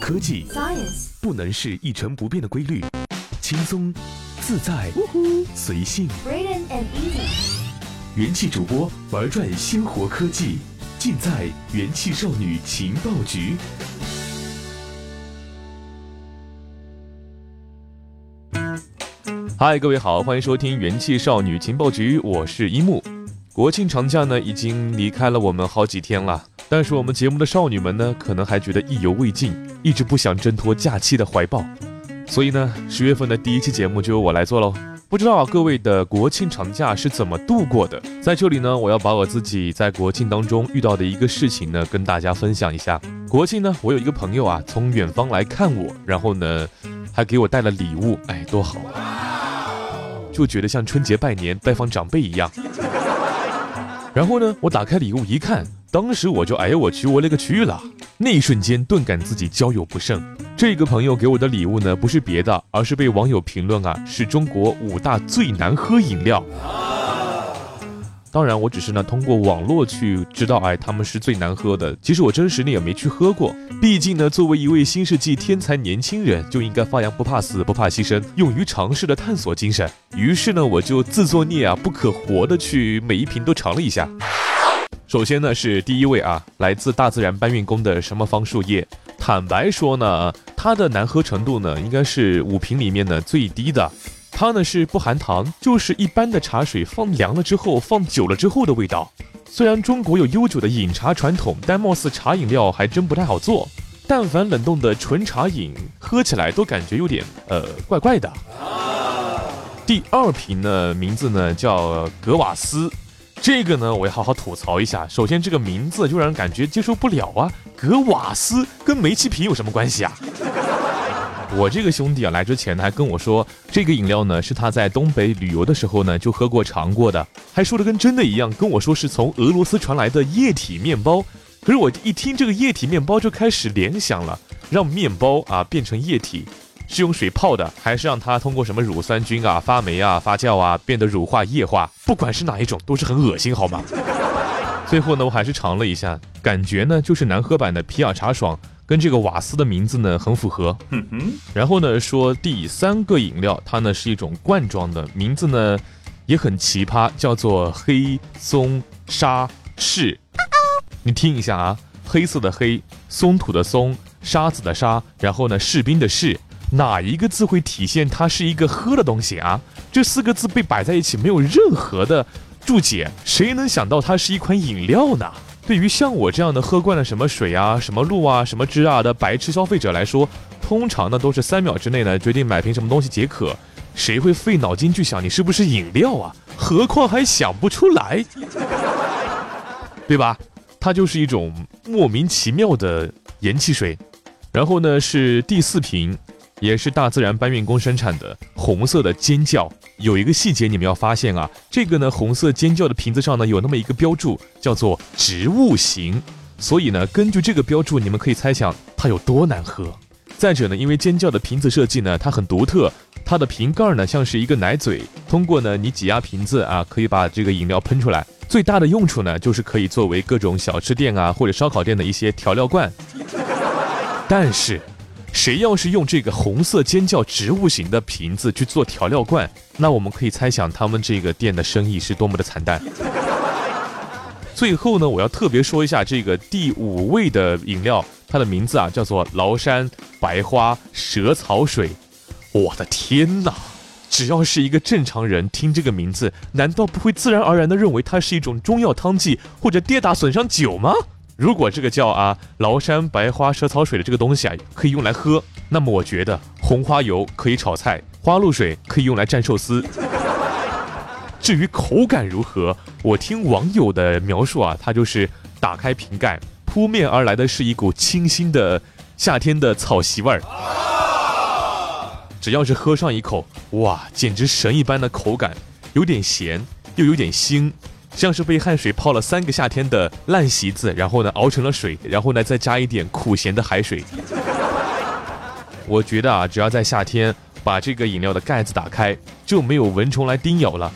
科技 Science，不能是一成不变的规律，轻松、自在、随性。Braden and Easy，元气主播玩转鲜活科技，尽在元气少女情报局。嗨，各位好，欢迎收听元气少女情报局，我是一木。国庆长假呢，已经离开了我们好几天了，但是我们节目的少女们呢，可能还觉得意犹未尽，一直不想挣脱假期的怀抱。所以呢，十月份的第一期节目就由我来做喽。不知道，各位的国庆长假是怎么度过的？在这里呢，我要把我自己在国庆当中遇到的一个事情呢，跟大家分享一下。国庆呢，我有一个朋友啊，从远方来看我，然后呢，还给我带了礼物，哎，多好，就觉得像春节拜年拜访长辈一样。然后呢，我打开礼物一看，当时我就哎呦我去，我勒个去了！那一瞬间顿感自己交友不慎。这个朋友给我的礼物呢，不是别的，而是被网友评论啊，是中国五大最难喝饮料。当然，我只是呢通过网络去知道，哎，他们是最难喝的。其实我真实呢也没去喝过，毕竟呢，作为一位新世纪天才年轻人，就应该发扬不怕死、不怕牺牲、勇于尝试的探索精神。于是呢，我就自作孽啊，不可活的去每一瓶都尝了一下。首先呢是第一位啊，来自大自然搬运工的什么方树叶。坦白说呢，它的难喝程度呢，应该是五瓶里面呢最低的。它呢是不含糖，就是一般的茶水放凉了之后，放久了之后的味道。虽然中国有悠久的饮茶传统，但貌似茶饮料还真不太好做。但凡冷冻的纯茶饮，喝起来都感觉有点呃怪怪的。第二瓶呢，名字呢叫格瓦斯。这个呢，我要好好吐槽一下。首先，这个名字就让人感觉接受不了啊！格瓦斯跟煤气瓶有什么关系啊？我这个兄弟啊，来之前呢还跟我说，这个饮料呢是他在东北旅游的时候呢就喝过尝过的，还说的跟真的一样，跟我说是从俄罗斯传来的液体面包。可是我一听这个液体面包就开始联想了，让面包啊变成液体。是用水泡的，还是让它通过什么乳酸菌啊、发霉啊、发酵啊，变得乳化液化？不管是哪一种，都是很恶心，好吗？最后呢，我还是尝了一下，感觉呢就是南河版的皮尔茶爽，跟这个瓦斯的名字呢很符合。嗯哼，然后呢，说第三个饮料，它呢是一种罐装的，名字呢也很奇葩，叫做黑松沙士。你听一下啊，黑色的黑，松土的松，沙子的沙，然后呢士兵的士。哪一个字会体现它是一个喝的东西啊？这四个字被摆在一起，没有任何的注解，谁能想到它是一款饮料呢？对于像我这样的喝惯了什么水啊、什么露啊、什么汁啊的白痴消费者来说，通常呢都是三秒之内呢决定买瓶什么东西解渴，谁会费脑筋去想你是不是饮料啊？何况还想不出来，对吧？它就是一种莫名其妙的盐汽水。然后呢是第四瓶。也是大自然搬运工生产的红色的尖叫，有一个细节你们要发现啊，这个呢红色尖叫的瓶子上呢有那么一个标注，叫做植物型，所以呢根据这个标注，你们可以猜想它有多难喝。再者呢，因为尖叫的瓶子设计呢它很独特，它的瓶盖呢像是一个奶嘴，通过呢你挤压瓶子啊，可以把这个饮料喷出来。最大的用处呢就是可以作为各种小吃店啊或者烧烤店的一些调料罐，但是。谁要是用这个红色尖叫植物型的瓶子去做调料罐，那我们可以猜想他们这个店的生意是多么的惨淡。最后呢，我要特别说一下这个第五位的饮料，它的名字啊叫做崂山白花蛇草水。我的天哪！只要是一个正常人听这个名字，难道不会自然而然的认为它是一种中药汤剂或者跌打损伤酒吗？如果这个叫啊崂山白花蛇草水的这个东西啊可以用来喝，那么我觉得红花油可以炒菜，花露水可以用来蘸寿司。至于口感如何，我听网友的描述啊，它就是打开瓶盖，扑面而来的是一股清新的夏天的草席味儿。只要是喝上一口，哇，简直神一般的口感，有点咸，又有点腥。像是被汗水泡了三个夏天的烂席子，然后呢熬成了水，然后呢再加一点苦咸的海水。我觉得啊，只要在夏天把这个饮料的盖子打开，就没有蚊虫来叮咬了。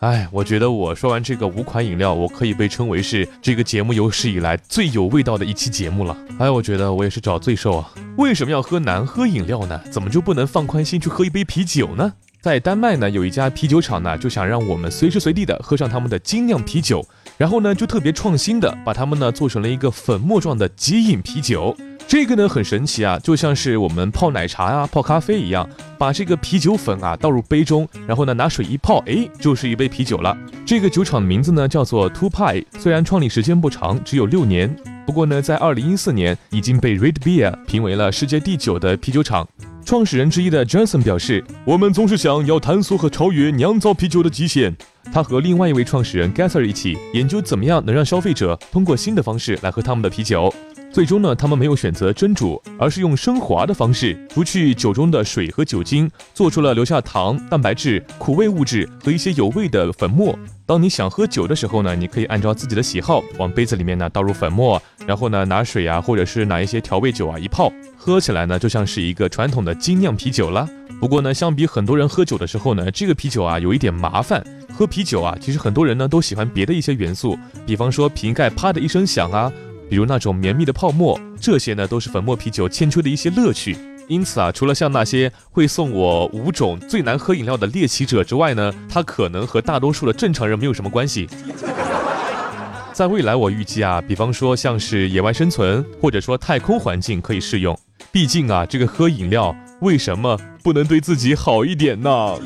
哎，我觉得我说完这个五款饮料，我可以被称为是这个节目有史以来最有味道的一期节目了。哎，我觉得我也是找罪受啊！为什么要喝难喝饮料呢？怎么就不能放宽心去喝一杯啤酒呢？在丹麦呢，有一家啤酒厂呢，就想让我们随时随地的喝上他们的精酿啤酒，然后呢，就特别创新的把它们呢做成了一个粉末状的即饮啤酒。这个呢很神奇啊，就像是我们泡奶茶啊、泡咖啡一样，把这个啤酒粉啊倒入杯中，然后呢拿水一泡，哎，就是一杯啤酒了。这个酒厂的名字呢叫做 Two Pie，虽然创立时间不长，只有六年，不过呢在二零一四年已经被 Red Beer 评为了世界第九的啤酒厂。创始人之一的 Johnson 表示：“我们总是想要探索和超越酿造啤酒的极限。”他和另外一位创始人 Gasser 一起研究怎么样能让消费者通过新的方式来喝他们的啤酒。最终呢，他们没有选择蒸煮，而是用升华的方式，除去酒中的水和酒精，做出了留下糖、蛋白质、苦味物质和一些有味的粉末。当你想喝酒的时候呢，你可以按照自己的喜好往杯子里面呢倒入粉末，然后呢拿水啊，或者是拿一些调味酒啊一泡，喝起来呢就像是一个传统的精酿啤酒了。不过呢，相比很多人喝酒的时候呢，这个啤酒啊有一点麻烦。喝啤酒啊，其实很多人呢都喜欢别的一些元素，比方说瓶盖啪的一声响啊。比如那种绵密的泡沫，这些呢都是粉末啤酒欠缺的一些乐趣。因此啊，除了像那些会送我五种最难喝饮料的猎奇者之外呢，它可能和大多数的正常人没有什么关系。在未来，我预计啊，比方说像是野外生存，或者说太空环境可以适用。毕竟啊，这个喝饮料为什么不能对自己好一点呢？